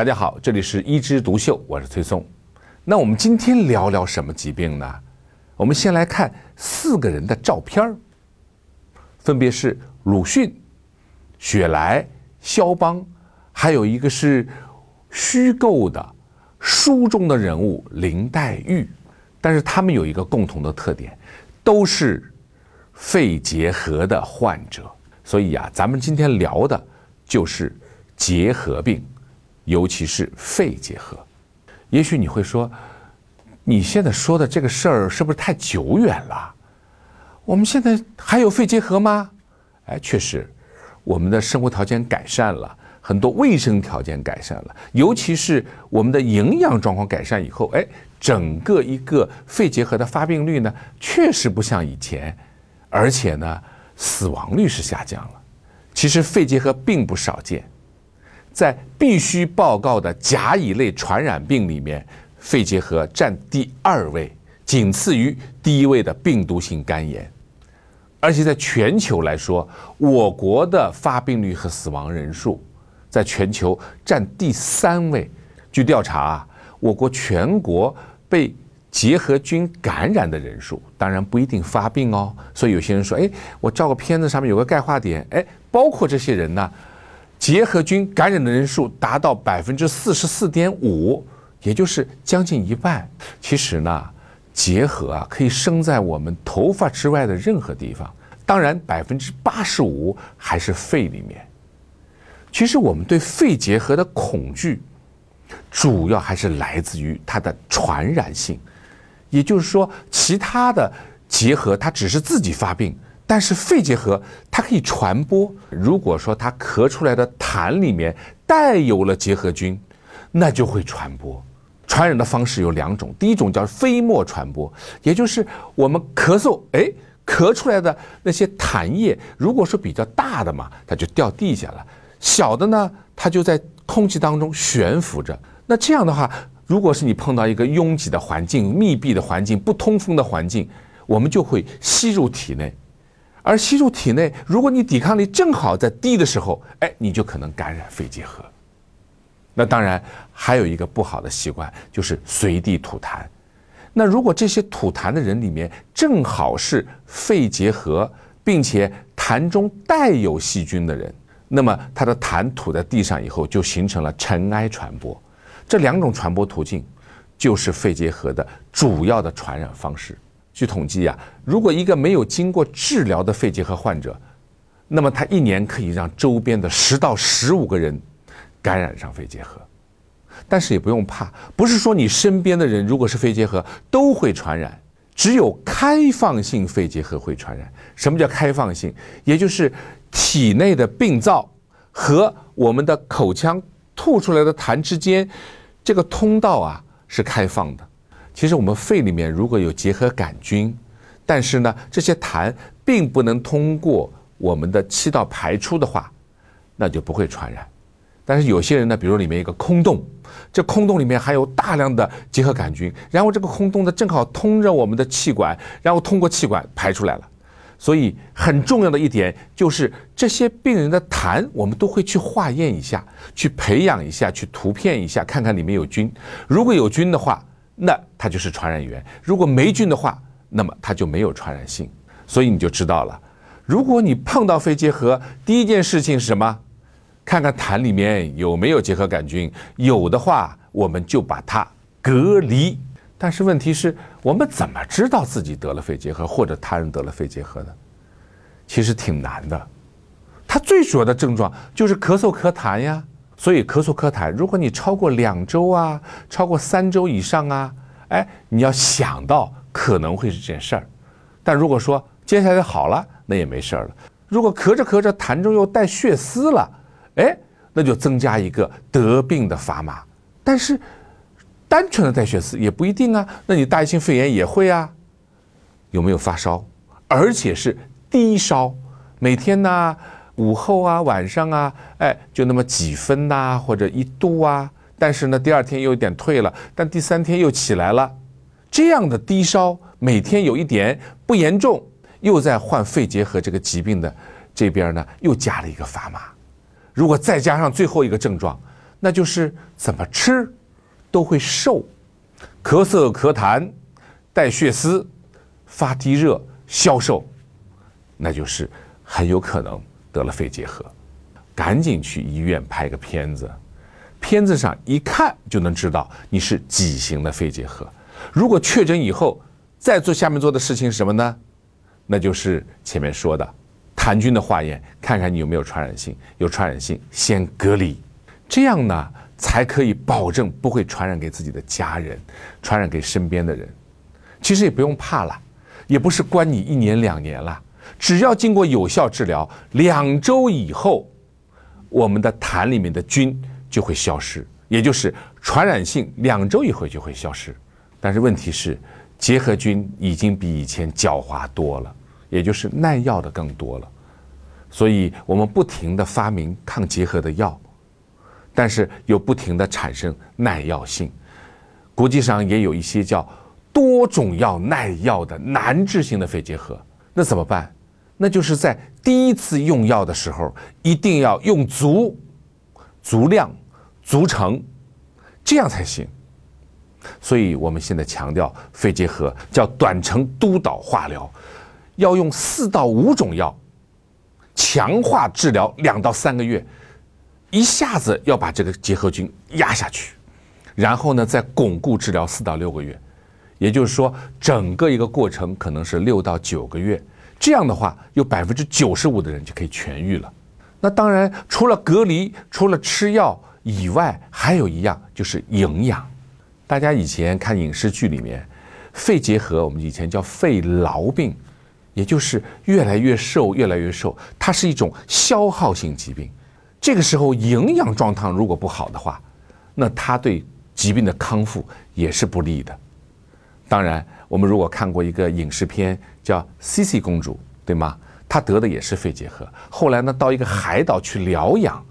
大家好，这里是一枝独秀，我是崔松。那我们今天聊聊什么疾病呢？我们先来看四个人的照片儿，分别是鲁迅、雪莱、肖邦，还有一个是虚构的书中的人物林黛玉。但是他们有一个共同的特点，都是肺结核的患者。所以啊，咱们今天聊的就是结核病。尤其是肺结核，也许你会说，你现在说的这个事儿是不是太久远了？我们现在还有肺结核吗？哎，确实，我们的生活条件改善了，很多卫生条件改善了，尤其是我们的营养状况改善以后，哎，整个一个肺结核的发病率呢，确实不像以前，而且呢，死亡率是下降了。其实肺结核并不少见。在必须报告的甲乙类传染病里面，肺结核占第二位，仅次于第一位的病毒性肝炎。而且在全球来说，我国的发病率和死亡人数在全球占第三位。据调查啊，我国全国被结核菌感染的人数，当然不一定发病哦。所以有些人说：“哎，我照个片子上面有个钙化点，哎，包括这些人呢。”结核菌感染的人数达到百分之四十四点五，也就是将近一半。其实呢，结核啊可以生在我们头发之外的任何地方，当然百分之八十五还是肺里面。其实我们对肺结核的恐惧，主要还是来自于它的传染性，也就是说，其他的结核它只是自己发病。但是肺结核它可以传播。如果说它咳出来的痰里面带有了结核菌，那就会传播。传染的方式有两种，第一种叫飞沫传播，也就是我们咳嗽，哎，咳出来的那些痰液，如果说比较大的嘛，它就掉地下了；小的呢，它就在空气当中悬浮着。那这样的话，如果是你碰到一个拥挤的环境、密闭的环境、不通风的环境，我们就会吸入体内。而吸入体内，如果你抵抗力正好在低的时候，哎，你就可能感染肺结核。那当然还有一个不好的习惯，就是随地吐痰。那如果这些吐痰的人里面正好是肺结核，并且痰中带有细菌的人，那么他的痰吐在地上以后，就形成了尘埃传播。这两种传播途径，就是肺结核的主要的传染方式。据统计呀，如果一个没有经过治疗的肺结核患者，那么他一年可以让周边的十到十五个人感染上肺结核。但是也不用怕，不是说你身边的人如果是肺结核都会传染，只有开放性肺结核会传染。什么叫开放性？也就是体内的病灶和我们的口腔吐出来的痰之间，这个通道啊是开放的。其实我们肺里面如果有结核杆菌，但是呢，这些痰并不能通过我们的气道排出的话，那就不会传染。但是有些人呢，比如里面一个空洞，这空洞里面含有大量的结核杆菌，然后这个空洞呢正好通着我们的气管，然后通过气管排出来了。所以很重要的一点就是，这些病人的痰我们都会去化验一下，去培养一下，去图片一下，看看里面有菌。如果有菌的话，那它就是传染源。如果霉菌的话，那么它就没有传染性。所以你就知道了，如果你碰到肺结核，第一件事情是什么？看看痰里面有没有结核杆菌，有的话，我们就把它隔离。但是问题是我们怎么知道自己得了肺结核，或者他人得了肺结核呢？其实挺难的。它最主要的症状就是咳嗽、咳痰呀。所以咳嗽咳痰，如果你超过两周啊，超过三周以上啊，哎，你要想到可能会是这件事儿。但如果说接下来好了，那也没事儿了。如果咳着咳着痰中又带血丝了，哎，那就增加一个得病的砝码。但是单纯的带血丝也不一定啊，那你大叶性肺炎也会啊。有没有发烧？而且是低烧，每天呢？午后啊，晚上啊，哎，就那么几分呐，或者一度啊，但是呢，第二天又有点退了，但第三天又起来了，这样的低烧，每天有一点不严重，又在患肺结核这个疾病的这边呢，又加了一个砝码。如果再加上最后一个症状，那就是怎么吃都会瘦，咳嗽咳痰，带血丝，发低热，消瘦，那就是很有可能得了肺结核。赶紧去医院拍个片子，片子上一看就能知道你是几型的肺结核。如果确诊以后，再做下面做的事情是什么呢？那就是前面说的痰菌的化验，看看你有没有传染性。有传染性，先隔离，这样呢才可以保证不会传染给自己的家人，传染给身边的人。其实也不用怕了，也不是关你一年两年了，只要经过有效治疗，两周以后。我们的痰里面的菌就会消失，也就是传染性两周以后就会消失。但是问题是，结核菌已经比以前狡猾多了，也就是耐药的更多了。所以我们不停的发明抗结核的药，但是又不停的产生耐药性。国际上也有一些叫多种药耐药的难治性的肺结核，那怎么办？那就是在第一次用药的时候，一定要用足、足量、足成，这样才行。所以我们现在强调肺结核叫短程督导化疗，要用四到五种药，强化治疗两到三个月，一下子要把这个结核菌压下去，然后呢再巩固治疗四到六个月，也就是说整个一个过程可能是六到九个月。这样的话，有百分之九十五的人就可以痊愈了。那当然，除了隔离、除了吃药以外，还有一样就是营养。大家以前看影视剧里面，肺结核我们以前叫肺痨病，也就是越来越瘦、越来越瘦，它是一种消耗性疾病。这个时候营养状态如果不好的话，那它对疾病的康复也是不利的。当然，我们如果看过一个影视片。叫茜茜公主，对吗？她得的也是肺结核，后来呢，到一个海岛去疗养，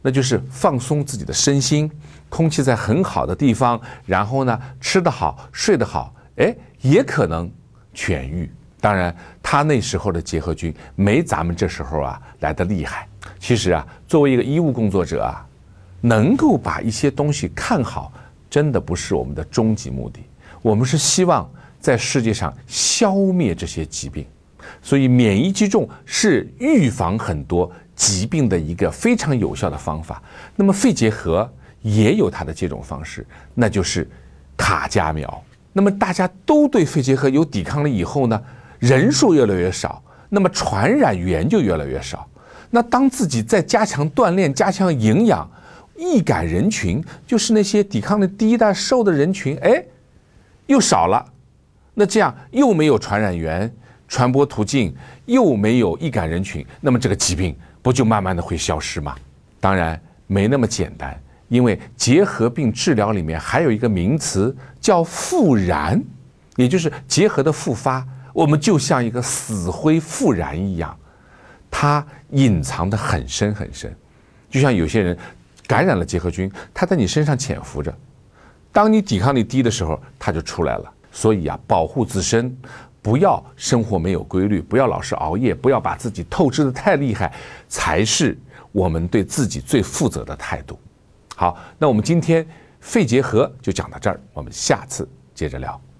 那就是放松自己的身心，空气在很好的地方，然后呢，吃得好，睡得好，哎，也可能痊愈。当然，他那时候的结核菌没咱们这时候啊来的厉害。其实啊，作为一个医务工作者啊，能够把一些东西看好，真的不是我们的终极目的。我们是希望。在世界上消灭这些疾病，所以免疫接种是预防很多疾病的一个非常有效的方法。那么肺结核也有它的接种方式，那就是卡加苗。那么大家都对肺结核有抵抗力以后呢，人数越来越少，那么传染源就越来越少。那当自己在加强锻炼、加强营养，易感人群就是那些抵抗力低的、瘦的人群，哎，又少了。那这样又没有传染源、传播途径，又没有易感人群，那么这个疾病不就慢慢的会消失吗？当然没那么简单，因为结核病治疗里面还有一个名词叫复燃，也就是结核的复发。我们就像一个死灰复燃一样，它隐藏的很深很深，就像有些人感染了结核菌，它在你身上潜伏着，当你抵抗力低的时候，它就出来了。所以啊，保护自身，不要生活没有规律，不要老是熬夜，不要把自己透支的太厉害，才是我们对自己最负责的态度。好，那我们今天肺结核就讲到这儿，我们下次接着聊。